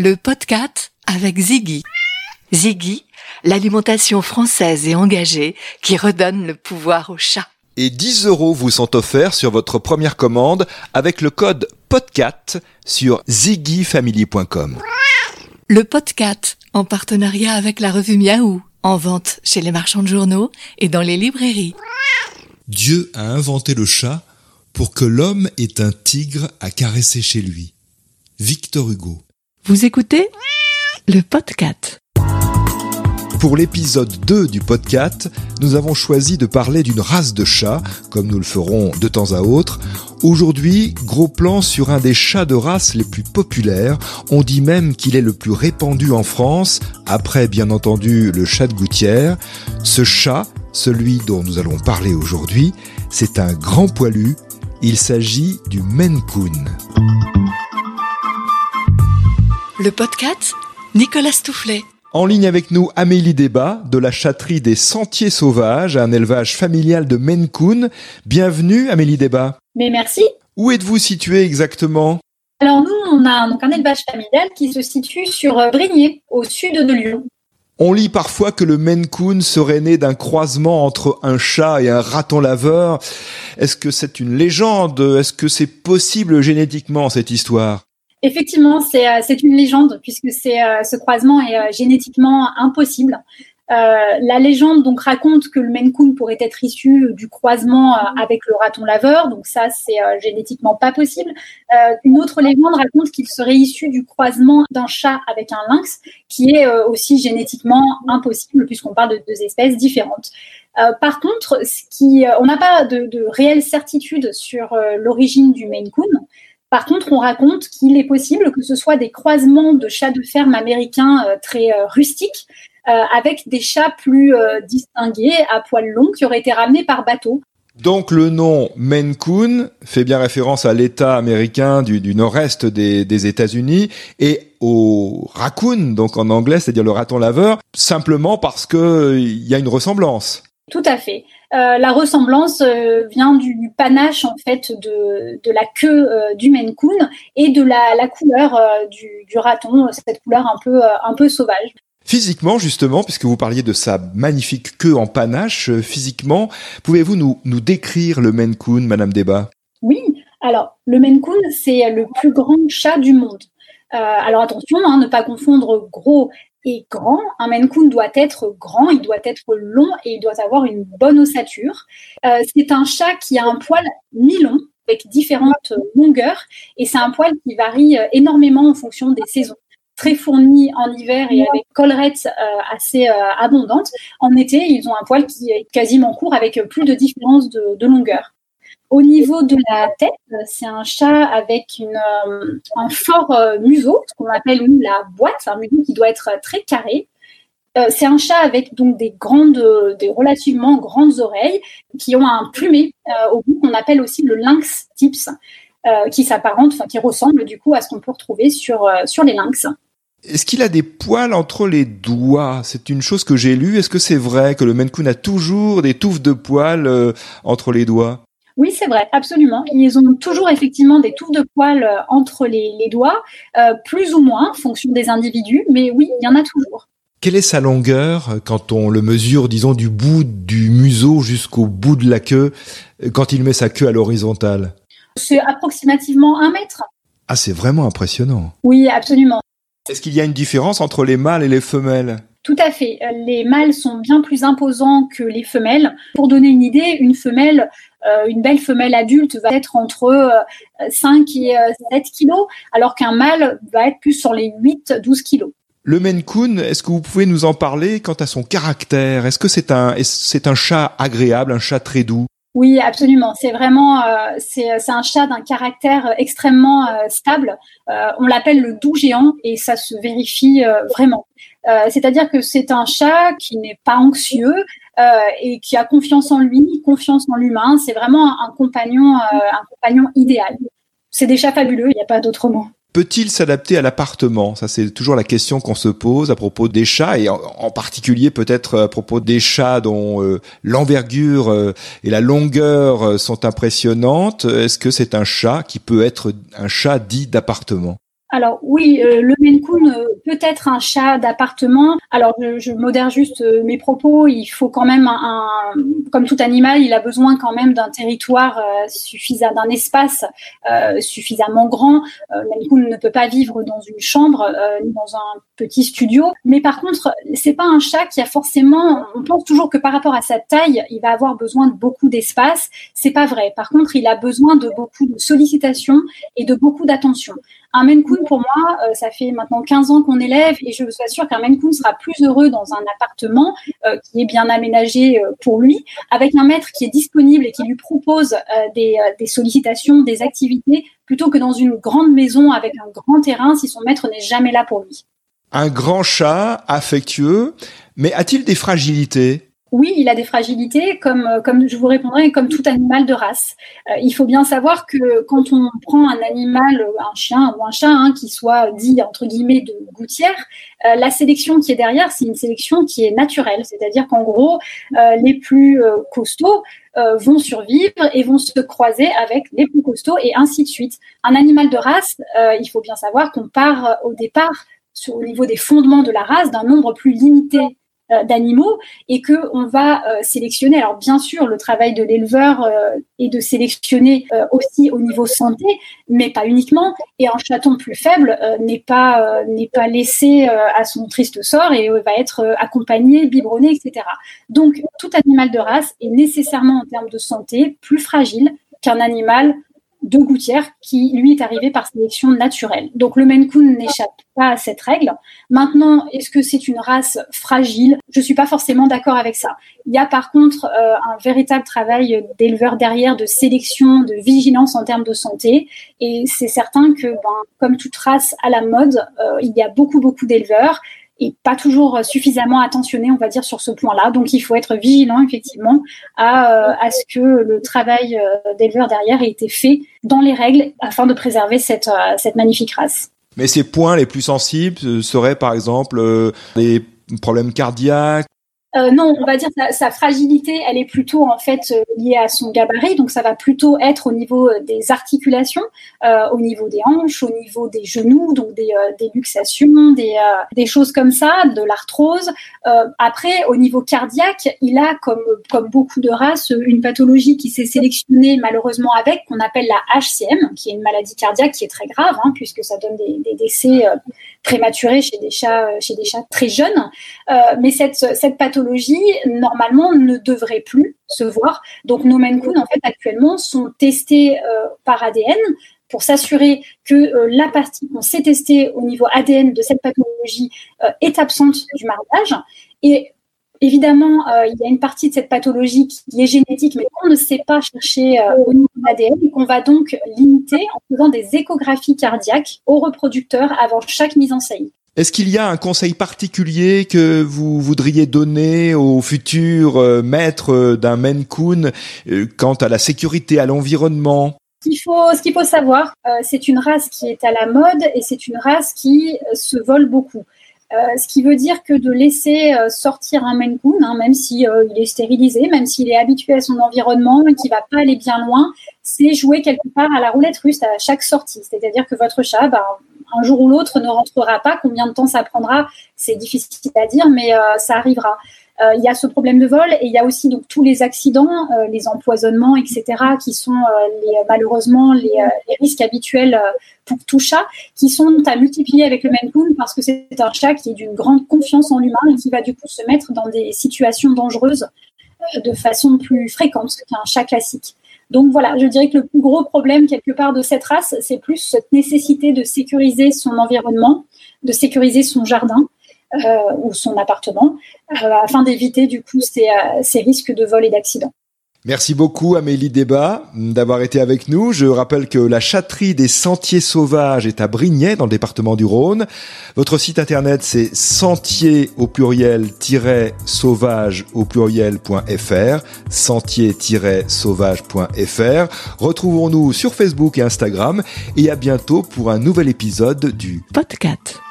le podcast avec Ziggy. Ziggy, l'alimentation française et engagée qui redonne le pouvoir au chat. Et 10 euros vous sont offerts sur votre première commande avec le code PODCAT sur ziggyfamily.com. Le podcast en partenariat avec la revue Miaou, en vente chez les marchands de journaux et dans les librairies. Dieu a inventé le chat pour que l'homme ait un tigre à caresser chez lui. Victor Hugo. Vous écoutez le podcast. Pour l'épisode 2 du podcast, nous avons choisi de parler d'une race de chats, comme nous le ferons de temps à autre. Aujourd'hui, gros plan sur un des chats de race les plus populaires. On dit même qu'il est le plus répandu en France, après bien entendu le chat de gouttière. Ce chat, celui dont nous allons parler aujourd'hui, c'est un grand poilu. Il s'agit du Maine Coon. Le podcast, Nicolas Stoufflet. En ligne avec nous, Amélie Débat de la chatterie des Sentiers Sauvages, un élevage familial de Maine Coon. Bienvenue, Amélie Débat. Mais merci. Où êtes-vous située exactement? Alors nous, on a donc un élevage familial qui se situe sur euh, Brigné, au sud de Lyon. On lit parfois que le Maine Coon serait né d'un croisement entre un chat et un raton laveur. Est-ce que c'est une légende? Est-ce que c'est possible génétiquement cette histoire? Effectivement, c'est euh, c'est une légende puisque euh, ce croisement est euh, génétiquement impossible. Euh, la légende donc raconte que le Maine Coon pourrait être issu du croisement euh, avec le raton laveur, donc ça c'est euh, génétiquement pas possible. Une autre légende raconte qu'il serait issu du croisement d'un chat avec un lynx, qui est aussi génétiquement impossible puisqu'on parle de deux espèces différentes. Par contre, ce qui, on n'a pas de, de réelle certitude sur l'origine du Maine Coon. Par contre, on raconte qu'il est possible que ce soit des croisements de chats de ferme américains euh, très euh, rustiques euh, avec des chats plus distingués à poils longs qui auraient été ramenés par bateau. Donc le nom Maine fait bien référence à l'État américain du, nord-est des, États-Unis et au raccoon, donc en anglais, c'est-à-dire le raton laveur, simplement parce que il y a une ressemblance. Tout à fait. Euh, la ressemblance euh, vient du, du panache en fait de, de la queue euh, du Maine Coon et de la, la couleur du, du raton, cette couleur un peu, un peu sauvage. Physiquement, justement, puisque vous parliez de sa magnifique queue en panache, physiquement, pouvez-vous nous, nous décrire le Maine Coon, Madame Débat? Oui, alors le Maine Coon, c'est le plus grand chat du monde. Euh, alors attention, hein, ne pas confondre gros et grand. Un Maine doit être grand, il doit être long et il doit avoir une bonne ossature. Euh, c'est un chat qui a un poil mi-long avec différentes longueurs et c'est un poil qui varie euh, énormément en fonction des saisons. Très fourni en hiver et avec collerettes euh, assez euh, abondantes. En été, ils ont un poil qui est quasiment court avec plus de différence de longueur. Au niveau de la tête, c'est un chat avec euh, un fort euh, museau, ce qu'on appelle la boîte, un museau qui doit être très carré. Euh, c'est un chat avec des grandes, des relativement grandes oreilles qui ont un plumet au bout qu'on appelle aussi le lynx tips, qui s'apparente, qui ressemble du coup à ce qu'on peut retrouver sur les lynx. Est-ce qu'il a des poils entre les doigts? C'est une chose que j'ai lue. Est-ce que c'est vrai que le Maine a toujours des touffes de poils entre les doigts? Oui, c'est vrai, absolument. Ils ont toujours effectivement des touffes de poils euh, entre les, les doigts, euh, plus ou moins en fonction des individus, mais oui, il y en a toujours. Quelle est sa longueur euh, quand on le mesure, disons, du bout du museau jusqu'au bout de la queue, quand il met sa queue à l'horizontale? C'est approximativement un mètre. Ah, c'est vraiment impressionnant. Oui, absolument. Est-ce qu'il y a une différence entre les mâles et les femelles? Tout à fait. Euh, Les mâles sont bien plus imposants que les femelles. Pour donner une idée, une femelle, euh, une belle femelle adulte va être entre euh, 5 et euh, 7 kilos, alors qu'un mâle va être plus sur les 8-12 kilos. Le Maine Coon, est-ce que vous pouvez nous en parler quant à son caractère? Est-ce que c'est un, est-ce- c'est un chat agréable, un chat très doux? Oui, absolument. C'est vraiment, euh, c'est un chat d'un caractère extrêmement euh, stable. Euh, on l'appelle le doux géant et ça se vérifie vraiment. Euh, C'est-à-dire que c'est un chat qui n'est pas anxieux euh, et qui a confiance en lui, confiance en l'humain. C'est vraiment un, compagnon, euh, un compagnon idéal. C'est des chats fabuleux. Il n'y a pas d'autre mot. Peut-il s'adapter à l'appartement? Ça, c'est toujours la question qu'on se pose à propos des chats et en, particulier peut-être à propos des chats dont euh, l'envergure et la longueur sont impressionnantes. Est-ce que c'est un chat qui peut être un chat dit d'appartement? Alors oui, euh, le Maine euh, peut être un chat d'appartement. Alors je, modère juste euh, mes propos. Il faut quand même un, comme tout animal, il a besoin quand même d'un territoire suffisant, d'un espace suffisamment grand. le Maine ne peut pas vivre dans une chambre ni dans un petit studio. Mais par contre, c'est pas un chat qui a forcément. On pense toujours que par rapport à sa taille, il va avoir besoin de beaucoup d'espace. C'est pas vrai. Par contre, il a besoin de beaucoup de sollicitations et de beaucoup d'attention. Un Maine Coon, pour moi, euh, ça fait maintenant 15 ans qu'on élève et je suis sûre qu'un Maine Coon sera plus heureux dans un appartement euh, qui est bien aménagé euh, pour lui, avec un maître qui est disponible et qui lui propose des, des, sollicitations, des activités, plutôt que dans une grande maison avec un grand terrain si son maître n'est jamais là pour lui. Un grand chat affectueux, mais a-t-il des fragilités? Oui, il a des fragilités, comme, euh, comme je vous répondrai, comme tout animal de race. Euh, il faut bien savoir que quand on prend un animal, euh, un chien ou un chat, hein, qui soit dit entre guillemets de gouttière, la sélection qui est derrière, c'est une sélection qui est naturelle. C'est-à-dire qu'en gros, les plus costauds vont survivre et vont se croiser avec les plus costauds et ainsi de suite. Un animal de race, il faut bien savoir qu'on part au départ sur, au niveau des fondements de la race d'un nombre plus limité d'animaux et que on va euh, sélectionner. Alors bien sûr, le travail de l'éleveur euh, est de sélectionner aussi au niveau santé, mais pas uniquement. Et un chaton plus faible n'est pas n'est pas laissé à son triste sort et va être accompagné, biberonné, etc. Donc tout animal de race est nécessairement en termes de santé plus fragile qu'un animal de gouttière qui, lui, est arrivé par sélection naturelle. Donc le Maine n'échappe pas à cette règle. Maintenant, est-ce que c'est une race fragile? Je suis pas forcément d'accord avec ça. Il y a par contre euh, un véritable travail d'éleveur derrière, de sélection, de vigilance en termes de santé. Et c'est certain que, ben, comme toute race à la mode, euh, il y a beaucoup, beaucoup d'éleveurs et pas toujours suffisamment attentionné, on va dire, sur ce point-là. Donc, il faut être vigilant, effectivement, à, euh, ce que le travail euh, d'éleveur derrière ait été fait dans les règles afin de préserver cette, euh, cette magnifique race. Mais ces points les plus sensibles seraient, par exemple, les problèmes cardiaques, euh, non, on va dire sa, sa, fragilité, elle est plutôt en fait euh, liée à son gabarit, donc ça va plutôt être au niveau euh, des articulations, au niveau des hanches, au niveau des genoux, donc des, des luxations, des, des, choses comme ça, de l'arthrose. après, au niveau cardiaque, il a comme comme beaucoup de races une pathologie qui s'est sélectionnée malheureusement avec, qu'on appelle la HCM, qui est une maladie cardiaque qui est très grave, hein, puisque ça donne des, des décès prématurés chez des chats chez des chats très jeunes. mais cette cette pathologie normalement, ne devrait plus se voir. Donc, nos Maine en fait, actuellement, sont testés euh, par ADN pour s'assurer que euh, la partie qu'on s'est testée au niveau ADN de cette pathologie euh, est absente du mariage. Et évidemment, il y a une partie de cette pathologie qui est génétique, mais qu'on ne sait pas chercher au niveau de l'ADN et qu'on va donc limiter en faisant des échographies cardiaques aux reproducteurs avant chaque mise en saillie. Est-ce qu'il y a un conseil particulier que vous voudriez donner aux futurs euh, maîtres d'un Maine Coon euh, quant à la sécurité, à l'environnement? Ce qu'il faut, savoir, euh, c'est une race qui est à la mode et c'est une race qui se vole beaucoup. ce qui veut dire que de laisser sortir un Maine Coon, hein, même si il est stérilisé, même s'il est habitué à son environnement et qu'il va pas aller bien loin, c'est jouer quelque part à la roulette russe à chaque sortie. C'est-à-dire que votre chat, bah, un jour ou l'autre ne rentrera pas. Combien de temps ça prendra, c'est difficile à dire, mais euh, ça arrivera. Euh, il y a ce problème de vol et il y a aussi tous les accidents, euh, les empoisonnements, etc., qui sont malheureusement les, risques habituels pour tout chat, qui sont à multiplier avec le Maine Coon parce que c'est un chat qui est d'une grande confiance en l'humain et qui va du coup se mettre dans des situations dangereuses de façon plus fréquente qu'un chat classique. Donc voilà, je dirais que le plus gros problème quelque part de cette race, c'est plus cette nécessité de sécuriser son environnement, de sécuriser son jardin euh, ou son appartement, euh, afin d'éviter du coup ces, euh, ces risques de vol et d'accident. Merci beaucoup Amélie Débat d'avoir été avec nous. Je rappelle que la chatterie des sentiers sauvages est à Brignais dans le département du Rhône. Votre site internet c'est sentier au pluriel-sauvage au pluriel.fr sentier-sauvage.fr. Retrouvons-nous sur Facebook et Instagram et à bientôt pour un nouvel épisode du podcast.